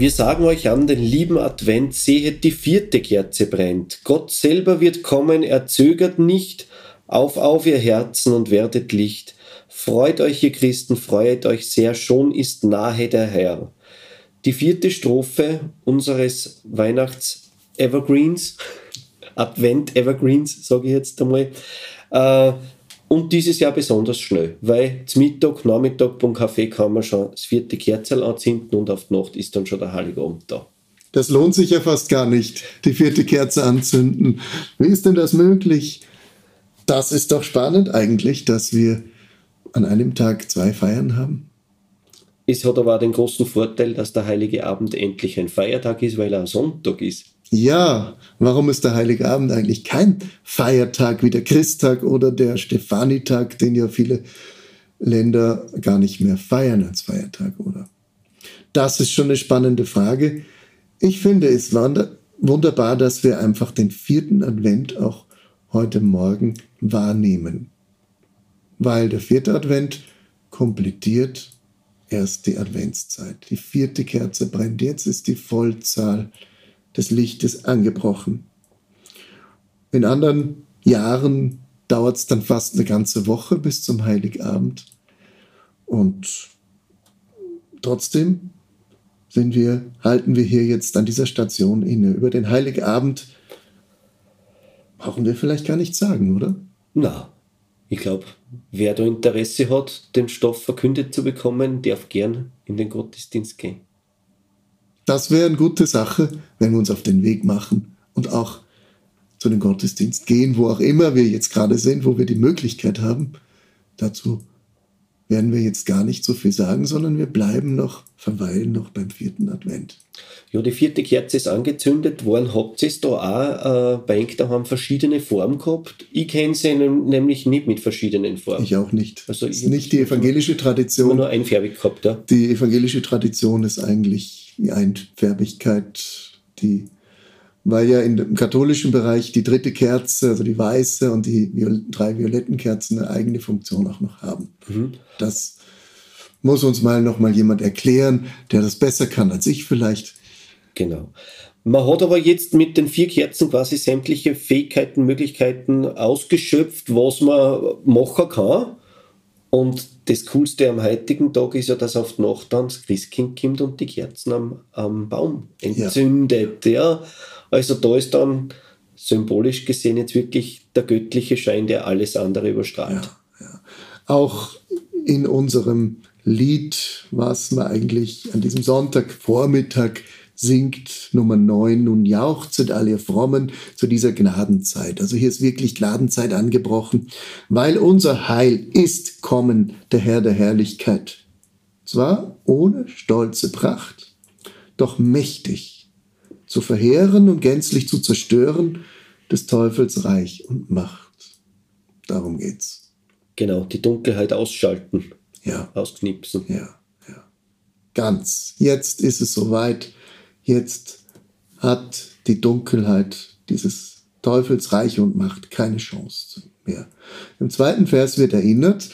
Wir sagen euch an den lieben Advent, sehet, die vierte Kerze brennt. Gott selber wird kommen, er zögert nicht. Auf, auf, ihr Herzen und werdet Licht. Freut euch, ihr Christen, freut euch sehr, schon ist nahe der Herr. Die vierte Strophe unseres Weihnachts-Evergreens, Advent-Evergreens, sage ich jetzt einmal, äh, und dieses Jahr besonders schnell, weil zum Mittag, Nachmittag beim Kaffee kann man schon das vierte Kerzel anzünden und auf die Nacht ist dann schon der Heiligabend da. Das lohnt sich ja fast gar nicht, die vierte Kerze anzünden. Wie ist denn das möglich? Das ist doch spannend eigentlich, dass wir an einem Tag zwei Feiern haben. Es hat aber auch den großen Vorteil, dass der Heilige Abend endlich ein Feiertag ist, weil er ein Sonntag ist. Ja, warum ist der Heilige Abend eigentlich kein Feiertag wie der Christtag oder der Stefanitag, den ja viele Länder gar nicht mehr feiern als Feiertag, oder? Das ist schon eine spannende Frage. Ich finde es wunderbar, dass wir einfach den vierten Advent auch heute Morgen wahrnehmen. Weil der vierte Advent komplettiert erst die Adventszeit. Die vierte Kerze brennt. Jetzt ist die Vollzahl des Lichtes angebrochen. In anderen Jahren dauert es dann fast eine ganze Woche bis zum Heiligabend. Und trotzdem sind wir, halten wir hier jetzt an dieser Station inne. Über den Heiligabend brauchen wir vielleicht gar nichts sagen, oder? Na, ich glaube, wer da Interesse hat, den Stoff verkündet zu bekommen, darf gern in den Gottesdienst gehen. Das wäre eine gute Sache, wenn wir uns auf den Weg machen und auch zu dem Gottesdienst gehen, wo auch immer wir jetzt gerade sind, wo wir die Möglichkeit haben. Dazu werden wir jetzt gar nicht so viel sagen, sondern wir bleiben noch, verweilen noch beim vierten Advent. Ja, die vierte Kerze ist angezündet worden. Habt ihr es da auch äh, bei da haben verschiedene Formen gehabt? Ich kenne sie nämlich nicht mit verschiedenen Formen. Ich auch nicht. Also ist nicht die evangelische Tradition. Nur einfärbig gehabt, ja. Die evangelische Tradition ist eigentlich die Einfärbigkeit, die, weil ja im katholischen Bereich die dritte Kerze, also die weiße und die Viol drei violetten Kerzen eine eigene Funktion auch noch haben. Mhm. Das muss uns mal noch mal jemand erklären, der das besser kann als ich vielleicht. Genau. Man hat aber jetzt mit den vier Kerzen quasi sämtliche Fähigkeiten, Möglichkeiten ausgeschöpft, was man machen kann. Und das Coolste am heutigen Tag ist ja, dass auf die Nacht dann das Christkind kommt und die Kerzen am, am Baum entzündet. Ja. ja. Also da ist dann symbolisch gesehen jetzt wirklich der göttliche Schein, der alles andere überstrahlt. Ja, ja. Auch in unserem Lied, was wir eigentlich an diesem Sonntagvormittag singt Nummer 9, nun jauchzet all ihr Frommen zu dieser Gnadenzeit. Also hier ist wirklich Gnadenzeit angebrochen, weil unser Heil ist kommen, der Herr der Herrlichkeit. Zwar ohne stolze Pracht, doch mächtig zu verheeren und gänzlich zu zerstören des Teufels Reich und Macht. Darum geht's. Genau, die Dunkelheit ausschalten. Ja. Ausknipsen. Ja, ja. Ganz. Jetzt ist es soweit Jetzt hat die Dunkelheit dieses Teufelsreich und Macht keine Chance mehr. Im zweiten Vers wird erinnert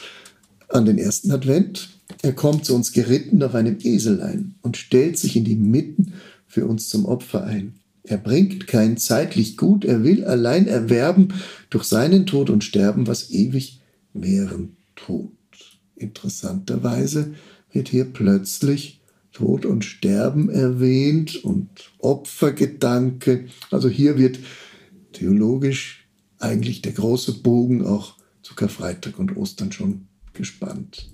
an den ersten Advent. Er kommt zu uns geritten auf einem Eselein und stellt sich in die Mitten für uns zum Opfer ein. Er bringt kein zeitlich Gut, er will allein erwerben durch seinen Tod und Sterben, was ewig währen tut. Interessanterweise wird hier plötzlich Tod und Sterben erwähnt und Opfergedanke. Also hier wird theologisch eigentlich der große Bogen auch zu Karfreitag und Ostern schon gespannt.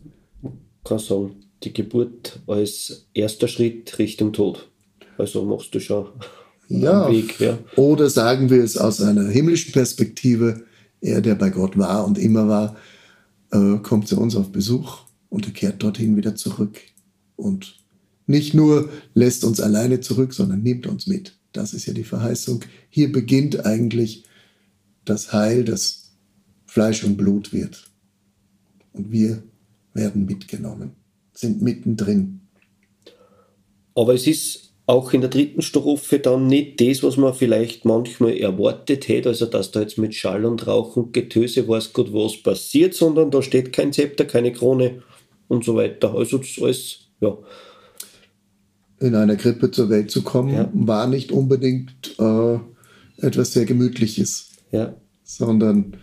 Sagen, die Geburt als erster Schritt Richtung Tod. Also machst du schon ja, Weg. Ja. Oder sagen wir es aus einer himmlischen Perspektive, er, der bei Gott war und immer war, äh, kommt zu uns auf Besuch und er kehrt dorthin wieder zurück. Und nicht nur lässt uns alleine zurück, sondern nimmt uns mit. Das ist ja die Verheißung. Hier beginnt eigentlich das Heil, das Fleisch und Blut wird. Und wir werden mitgenommen, sind mittendrin. Aber es ist auch in der dritten Strophe dann nicht das, was man vielleicht manchmal erwartet hätte, also dass da jetzt mit Schall und Rauch und Getöse weiß Gott was passiert, sondern da steht kein Zepter, keine Krone und so weiter. Also das alles, ja. In einer Krippe zur Welt zu kommen, ja. war nicht unbedingt äh, etwas sehr Gemütliches, ja. sondern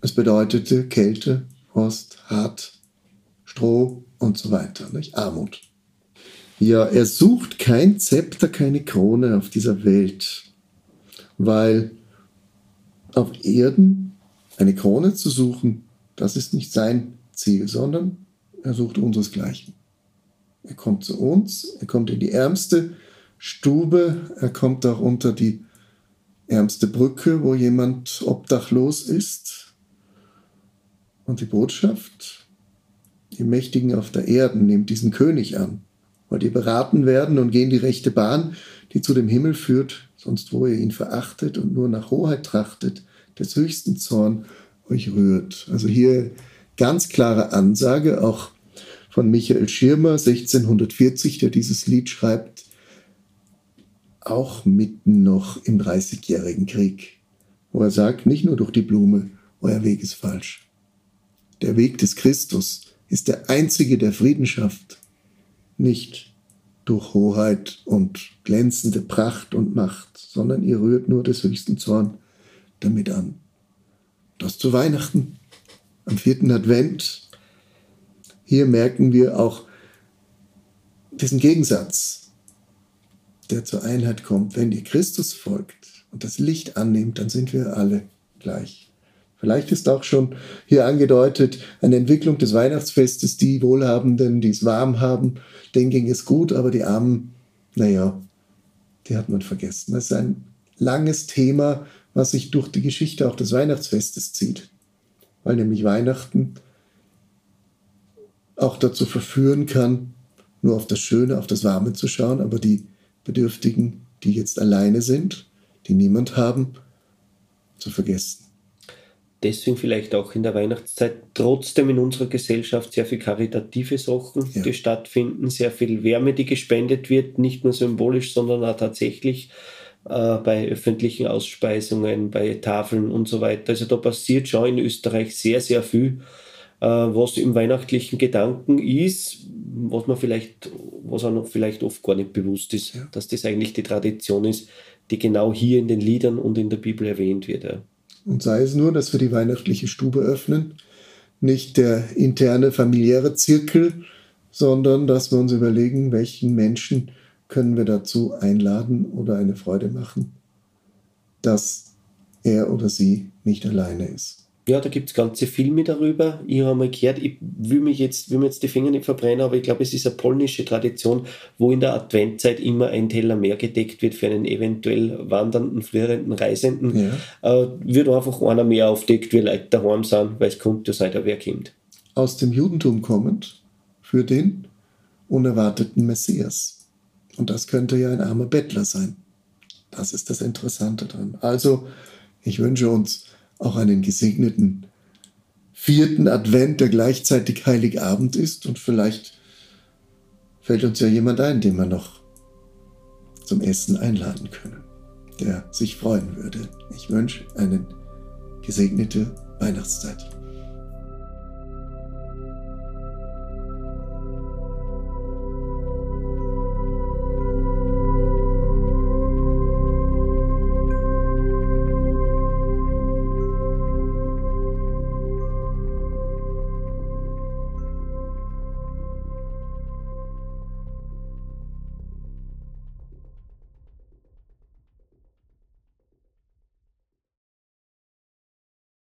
es bedeutete Kälte, Frost, Hart, Stroh und so weiter, nicht? Armut. Ja, er sucht kein Zepter, keine Krone auf dieser Welt, weil auf Erden eine Krone zu suchen, das ist nicht sein Ziel, sondern er sucht unseresgleichen. Er kommt zu uns, er kommt in die ärmste Stube, er kommt auch unter die ärmste Brücke, wo jemand obdachlos ist. Und die Botschaft, die Mächtigen auf der Erde, nimmt diesen König an weil die beraten werden und gehen die rechte Bahn, die zu dem Himmel führt, sonst wo ihr ihn verachtet und nur nach Hoheit trachtet, des höchsten Zorn euch rührt. Also hier ganz klare Ansage, auch von Michael Schirmer 1640, der dieses Lied schreibt, auch mitten noch im Dreißigjährigen Krieg, wo er sagt, nicht nur durch die Blume, euer Weg ist falsch. Der Weg des Christus ist der einzige, der Frieden schafft nicht durch Hoheit und glänzende Pracht und Macht, sondern ihr rührt nur des höchsten Zorn damit an. Das zu Weihnachten, am vierten Advent. Hier merken wir auch diesen Gegensatz, der zur Einheit kommt. Wenn ihr Christus folgt und das Licht annimmt, dann sind wir alle gleich. Vielleicht ist auch schon hier angedeutet eine Entwicklung des Weihnachtsfestes. Die Wohlhabenden, die es warm haben, denen ging es gut, aber die Armen, naja, die hat man vergessen. Das ist ein langes Thema, was sich durch die Geschichte auch des Weihnachtsfestes zieht. Weil nämlich Weihnachten auch dazu verführen kann, nur auf das Schöne, auf das Warme zu schauen, aber die Bedürftigen, die jetzt alleine sind, die niemand haben, zu vergessen deswegen vielleicht auch in der Weihnachtszeit trotzdem in unserer Gesellschaft sehr viel karitative Sachen, ja. die stattfinden, sehr viel Wärme, die gespendet wird, nicht nur symbolisch, sondern auch tatsächlich äh, bei öffentlichen Ausspeisungen, bei Tafeln und so weiter. Also da passiert schon in Österreich sehr, sehr viel, äh, was im weihnachtlichen Gedanken ist, was man vielleicht, was auch noch vielleicht oft gar nicht bewusst ist, ja. dass das eigentlich die Tradition ist, die genau hier in den Liedern und in der Bibel erwähnt wird. Ja. Und sei es nur, dass wir die weihnachtliche Stube öffnen, nicht der interne familiäre Zirkel, sondern dass wir uns überlegen, welchen Menschen können wir dazu einladen oder eine Freude machen, dass er oder sie nicht alleine ist. Ja, da gibt es ganze Filme darüber. Ich habe mal gehört, ich will, mich jetzt, will mir jetzt die Finger nicht verbrennen, aber ich glaube, es ist eine polnische Tradition, wo in der Adventzeit immer ein Teller mehr gedeckt wird für einen eventuell wandernden, flirrenden Reisenden. Ja. Äh, wird einfach einer mehr aufdeckt, wie Leute daheim sind, weil es kommt ja sein, wer kommt. Aus dem Judentum kommend für den unerwarteten Messias. Und das könnte ja ein armer Bettler sein. Das ist das Interessante dran. Also, ich wünsche uns auch einen gesegneten vierten Advent, der gleichzeitig Heiligabend ist. Und vielleicht fällt uns ja jemand ein, den wir noch zum Essen einladen können, der sich freuen würde. Ich wünsche eine gesegnete Weihnachtszeit.